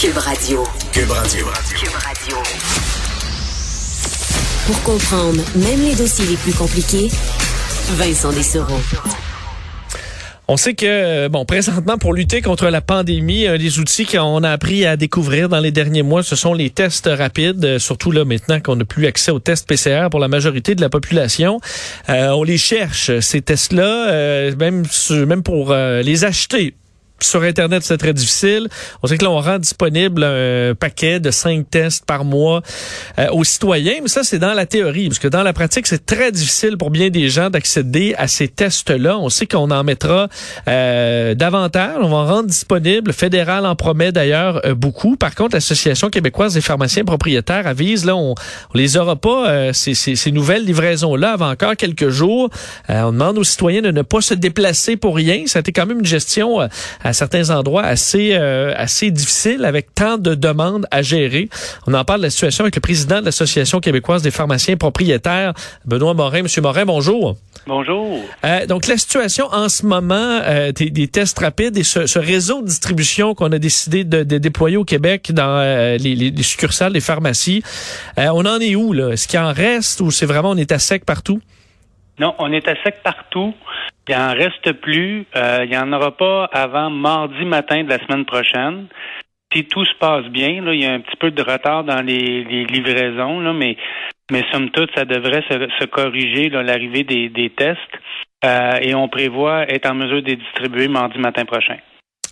Cube Radio. Cube Radio. Cube Radio. Pour comprendre même les dossiers les plus compliqués, Vincent Dessereau. On sait que, bon, présentement, pour lutter contre la pandémie, un des outils qu'on a appris à découvrir dans les derniers mois, ce sont les tests rapides, euh, surtout là maintenant qu'on n'a plus accès aux tests PCR pour la majorité de la population. Euh, on les cherche, ces tests-là, euh, même, même pour les acheter sur Internet, c'est très difficile. On sait que là, on rend disponible un paquet de cinq tests par mois euh, aux citoyens, mais ça, c'est dans la théorie, parce que dans la pratique, c'est très difficile pour bien des gens d'accéder à ces tests-là. On sait qu'on en mettra euh, davantage, on va en rendre disponible. Le fédéral en promet d'ailleurs euh, beaucoup. Par contre, l'Association québécoise des pharmaciens propriétaires avise, là, on, on les aura pas, ces, ces, ces, nouvelles livraisons-là, avant encore quelques jours. on demande aux citoyens de ne pas se déplacer pour rien. Ça a été quand même une gestion à certains endroits assez euh, assez difficile avec tant de demandes à gérer. On en parle de la situation avec le président de l'Association québécoise des pharmaciens propriétaires, Benoît Morin. Monsieur Morin, bonjour. Bonjour. Euh, donc la situation en ce moment euh, des, des, tests rapides et ce, ce, réseau de distribution qu'on a décidé de, de, déployer au Québec dans euh, les, les, succursales, les pharmacies, euh, on en est où là? Est-ce qu'il en reste ou c'est vraiment on est à sec partout? Non, on est à sec partout. Il en reste plus. Euh, il n'y en aura pas avant mardi matin de la semaine prochaine. Si tout se passe bien, là, il y a un petit peu de retard dans les, les livraisons, là, mais, mais somme toute, ça devrait se, se corriger l'arrivée des, des tests. Euh, et on prévoit être en mesure de les distribuer mardi matin prochain.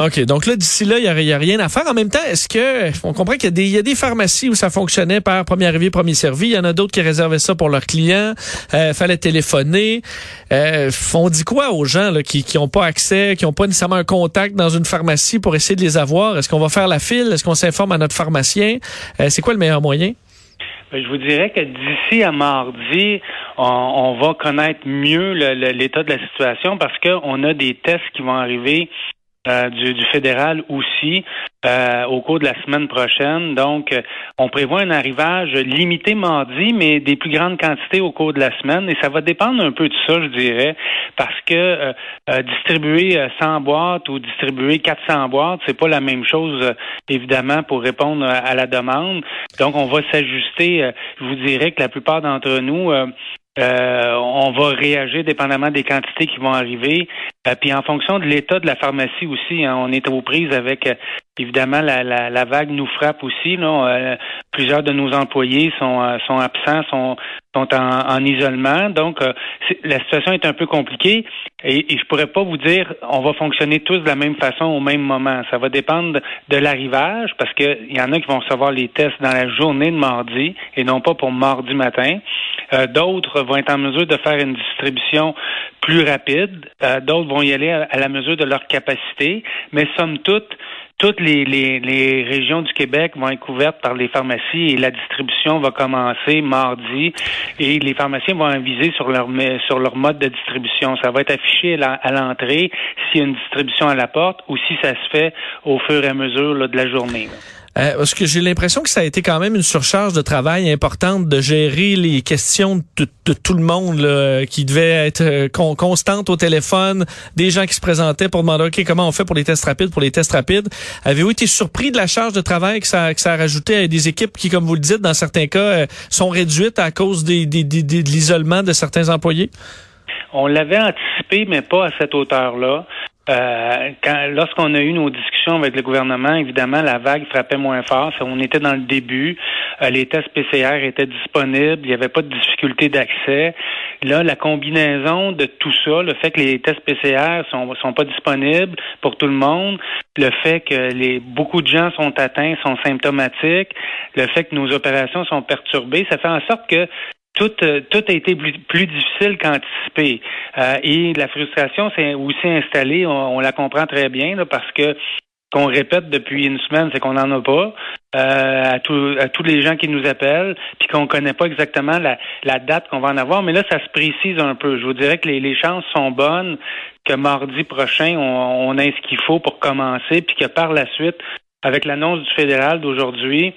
OK. Donc là, d'ici là, il n'y a, rien à faire. En même temps, est-ce que on comprend qu'il y, y, a des pharmacies où ça fonctionnait par premier arrivé, premier servi. Il y en a d'autres qui réservaient ça pour leurs clients. Euh, fallait téléphoner. Euh, on dit quoi aux gens là, qui n'ont pas accès, qui n'ont pas nécessairement un contact dans une pharmacie pour essayer de les avoir? Est-ce qu'on va faire la file? Est-ce qu'on s'informe à notre pharmacien? Euh, C'est quoi le meilleur moyen? Ben, je vous dirais que d'ici à mardi, on, on va connaître mieux l'état de la situation parce qu'on a des tests qui vont arriver euh, du, du, fédéral aussi euh, au cours de la semaine prochaine. Donc, euh, on prévoit un arrivage limité mardi, mais des plus grandes quantités au cours de la semaine. Et ça va dépendre un peu de ça, je dirais, parce que distribuer 100 boîtes ou distribuer 400 boîtes, c'est pas la même chose, évidemment, pour répondre à la demande. Donc, on va s'ajuster. je vous dirais que la plupart d'entre nous euh, on va réagir dépendamment des quantités qui vont arriver. Euh, puis en fonction de l'état de la pharmacie aussi, hein, on est aux prises avec euh, évidemment la, la, la, vague nous frappe aussi. Là. plusieurs de nos employés sont, sont absents, sont, sont en, en isolement. Donc la situation est un peu compliquée et, et je pourrais pas vous dire on va fonctionner tous de la même façon au même moment. Ça va dépendre de l'arrivage parce qu'il y en a qui vont recevoir les tests dans la journée de mardi et non pas pour mardi matin. D'autres vont être en mesure de faire une distribution plus rapide. Euh, D'autres vont y aller à, la mesure de leur capacité. Mais somme toute, toutes les, les, régions du Québec vont être couvertes par les pharmacies et la distribution va commencer mardi et les pharmaciens vont aviser sur leur sur leur mode de distribution. Ça va être affiché à l'entrée s'il y a une distribution à la porte ou si ça se fait au fur et à mesure de la journée. Euh, parce que j'ai l'impression que ça a été quand même une surcharge de travail importante de gérer les questions de, tout le monde là, qui devait être euh, con, constante au téléphone, des gens qui se présentaient pour demander ok comment on fait pour les tests rapides, pour les tests rapides? Avez-vous été surpris de la charge de travail que ça, que a rajouté à des équipes qui, comme vous le dites, dans certains cas, euh, sont réduites à cause de l'isolement de certains employés? On l'avait anticipé, mais pas à cette hauteur-là. Euh, quand, lorsqu'on a eu nos discussions avec le gouvernement, évidemment, la vague frappait moins fort. On était dans le début. Euh, les tests PCR étaient disponibles. Il n'y avait pas de difficulté d'accès. Là, la combinaison de tout ça, le fait que les tests PCR sont, sont pas disponibles pour tout le monde, le fait que les, beaucoup de gens sont atteints, sont symptomatiques, le fait que nos opérations sont perturbées, ça fait en sorte que tout, euh, tout a été plus, difficile qu'anticipé. Euh, et la frustration s'est aussi installée, on, la comprend très bien, parce que qu'on répète depuis une semaine, c'est qu'on n'en a pas euh, à, tous les gens qui nous appellent, puis qu'on connaît pas exactement la, date qu'on va en avoir. Mais là, ça se précise un peu. Je vous dirais que les, les chances sont bonnes que mardi prochain, on, on ait ce qu'il faut pour commencer, puis que par la suite, avec l'annonce du fédéral d'aujourd'hui,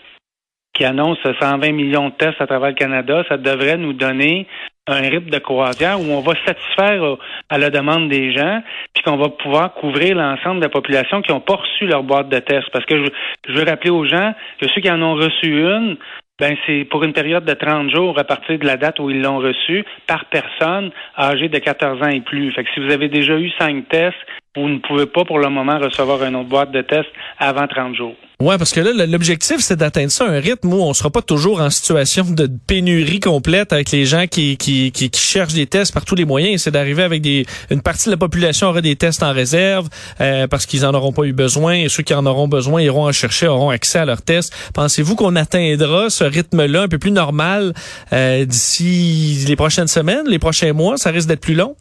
qui annonce 120 millions de tests à travers le Canada, ça devrait nous donner un rythme de croisière où on va satisfaire à la demande des gens, puis qu'on va pouvoir couvrir l'ensemble de la population qui n'ont pas reçu leur boîte de tests. Parce que je, je, veux rappeler aux gens que ceux qui en ont reçu une, ben c'est pour une période de 30 jours à partir de la date où ils l'ont reçu par personne âgée de 14 ans et plus. Fait que si vous avez déjà eu cinq tests, vous ne pouvez pas pour le moment recevoir une autre boîte de tests avant 30 jours. Ouais, parce que là, l'objectif, c'est d'atteindre ça, un rythme où on sera pas toujours en situation de pénurie complète avec les gens qui, qui, qui, cherchent des tests par tous les moyens. C'est d'arriver avec des, une partie de la population aura des tests en réserve euh, parce qu'ils en auront pas eu besoin et ceux qui en auront besoin iront en chercher, auront accès à leurs tests. Pensez-vous qu'on atteindra ce rythme-là un peu plus normal euh, d'ici les prochaines semaines, les prochains mois? Ça risque d'être plus long?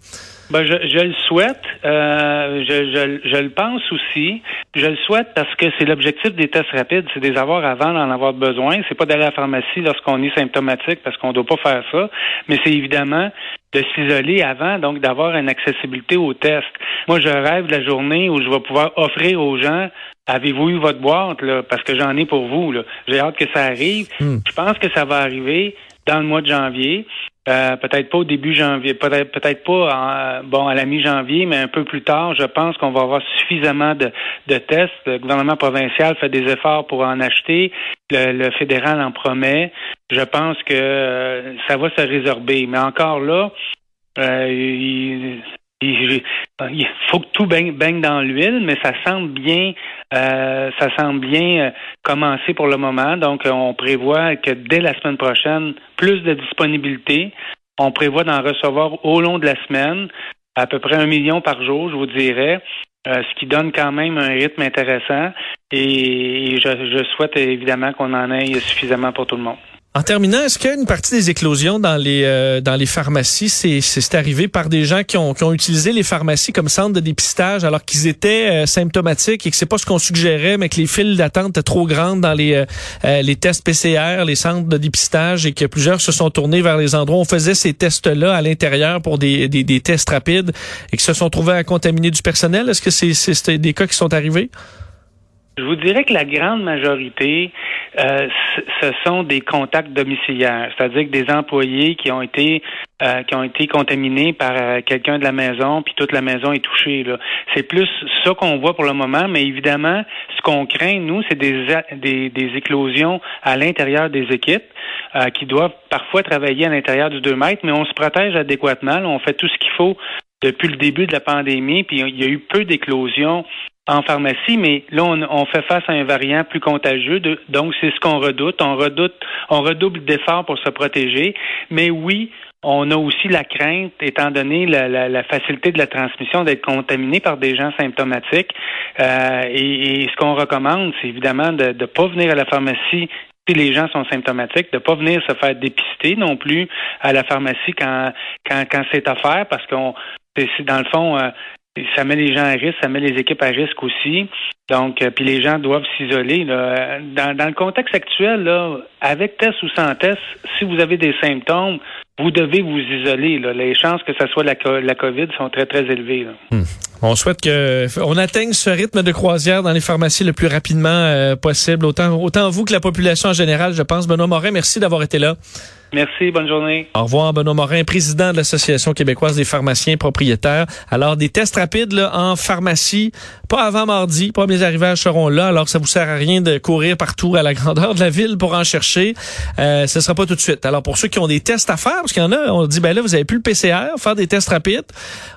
Ben, je, je, le souhaite. Euh, je, je, je, le pense aussi. Je le souhaite parce que c'est l'objectif des tests rapides, c'est des avoir avant d'en avoir besoin. C'est pas d'aller à la pharmacie lorsqu'on est symptomatique parce qu'on ne doit pas faire ça. Mais c'est évidemment de s'isoler avant, donc d'avoir une accessibilité aux tests. Moi, je rêve de la journée où je vais pouvoir offrir aux gens Avez-vous eu votre boîte, là? Parce que j'en ai pour vous, là. J'ai hâte que ça arrive. Hmm. Je pense que ça va arriver dans le mois de janvier. Euh, peut-être pas au début janvier, peut-être peut-être pas en, bon à la mi-janvier, mais un peu plus tard, je pense qu'on va avoir suffisamment de, de tests. Le gouvernement provincial fait des efforts pour en acheter. Le, fédéral en promet. Je pense que euh, ça va se résorber. Mais encore là, euh, il, il, faut que tout baigne, dans l'huile, mais ça semble bien, euh, ça semble bien euh, commencer pour le moment. Donc, on prévoit que dès la semaine prochaine, plus de disponibilité. On prévoit d'en recevoir au long de la semaine, à peu près un million par jour, je vous dirais. Euh, ce qui donne quand même un rythme intéressant et, je souhaite évidemment qu'on en ait suffisamment pour tout le monde. En terminant, est-ce qu'une partie des éclosions dans les euh, dans les pharmacies, c'est arrivé par des gens qui ont qui ont utilisé les pharmacies comme centre de dépistage alors qu'ils étaient euh, symptomatiques et que c'est pas ce qu'on suggérait, mais que les files d'attente étaient trop grandes dans les euh, les tests PCR, les centres de dépistage et que plusieurs se sont tournés vers les endroits où on faisait ces tests-là à l'intérieur pour des, des, des tests rapides et qui se sont trouvés à contaminer du personnel. Est-ce que c'est c'est des cas qui sont arrivés? Je vous dirais que la grande majorité, euh, ce sont des contacts domiciliaires, c'est-à-dire que des employés qui ont été euh, qui ont été contaminés par euh, quelqu'un de la maison, puis toute la maison est touchée. C'est plus ça qu'on voit pour le moment, mais évidemment, ce qu'on craint, nous, c'est des, des, des, éclosions à l'intérieur des équipes qui doivent parfois travailler à l'intérieur du 2 mètres, mais on se protège adéquatement. on fait tout ce qu'il faut depuis le début de la pandémie, puis il y a eu peu d'éclosions en pharmacie, mais là, on, fait face à un variant plus contagieux, donc c'est ce qu'on redoute. On redoute, on redouble d'efforts pour se protéger. Mais oui, on a aussi la crainte, étant donné la, facilité de la transmission, d'être contaminé par des gens symptomatiques. Euh, et, ce qu'on recommande, c'est évidemment de ne pas venir à la pharmacie si les gens sont symptomatiques, de ne pas venir se faire dépister non plus à la pharmacie quand, quand, quand c'est à faire, parce qu'on c'est dans le fond, euh, ça met les gens à risque, ça met les équipes à risque aussi. Donc, euh, puis les gens doivent s'isoler. Dans, le contexte actuel, avec test ou sans test, si vous avez des symptômes, vous devez vous isoler. Les chances que ce soit la, la COVID sont très, très élevées. Hmm. On souhaite que on atteigne ce rythme de croisière dans les pharmacies le plus rapidement euh, possible, autant, autant vous que la population en général, je pense. Benoît Morin, merci d'avoir été là. Merci, bonne journée. Au revoir, Benoît Morin, président de l'Association québécoise des pharmaciens propriétaires. Alors, des tests rapides là, en pharmacie, pas avant mardi. Premiers arrivages seront là, alors ça vous sert à rien de courir partout à la grandeur de la ville pour en chercher. Euh, ce sera pas tout de suite. Alors, pour ceux qui ont des tests à faire, parce qu'il y en a, on dit, ben là, vous avez plus le PCR, faire des tests rapides.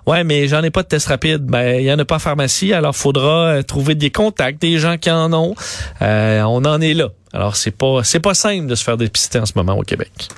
Ouais, mais j'en ai pas de tests rapides. Ben, il y en a pas en pharmacie, alors faudra euh, trouver des contacts, des gens qui en ont. Euh, on en est là. Alors, c'est pas, c'est pas simple de se faire dépister en ce moment au Québec.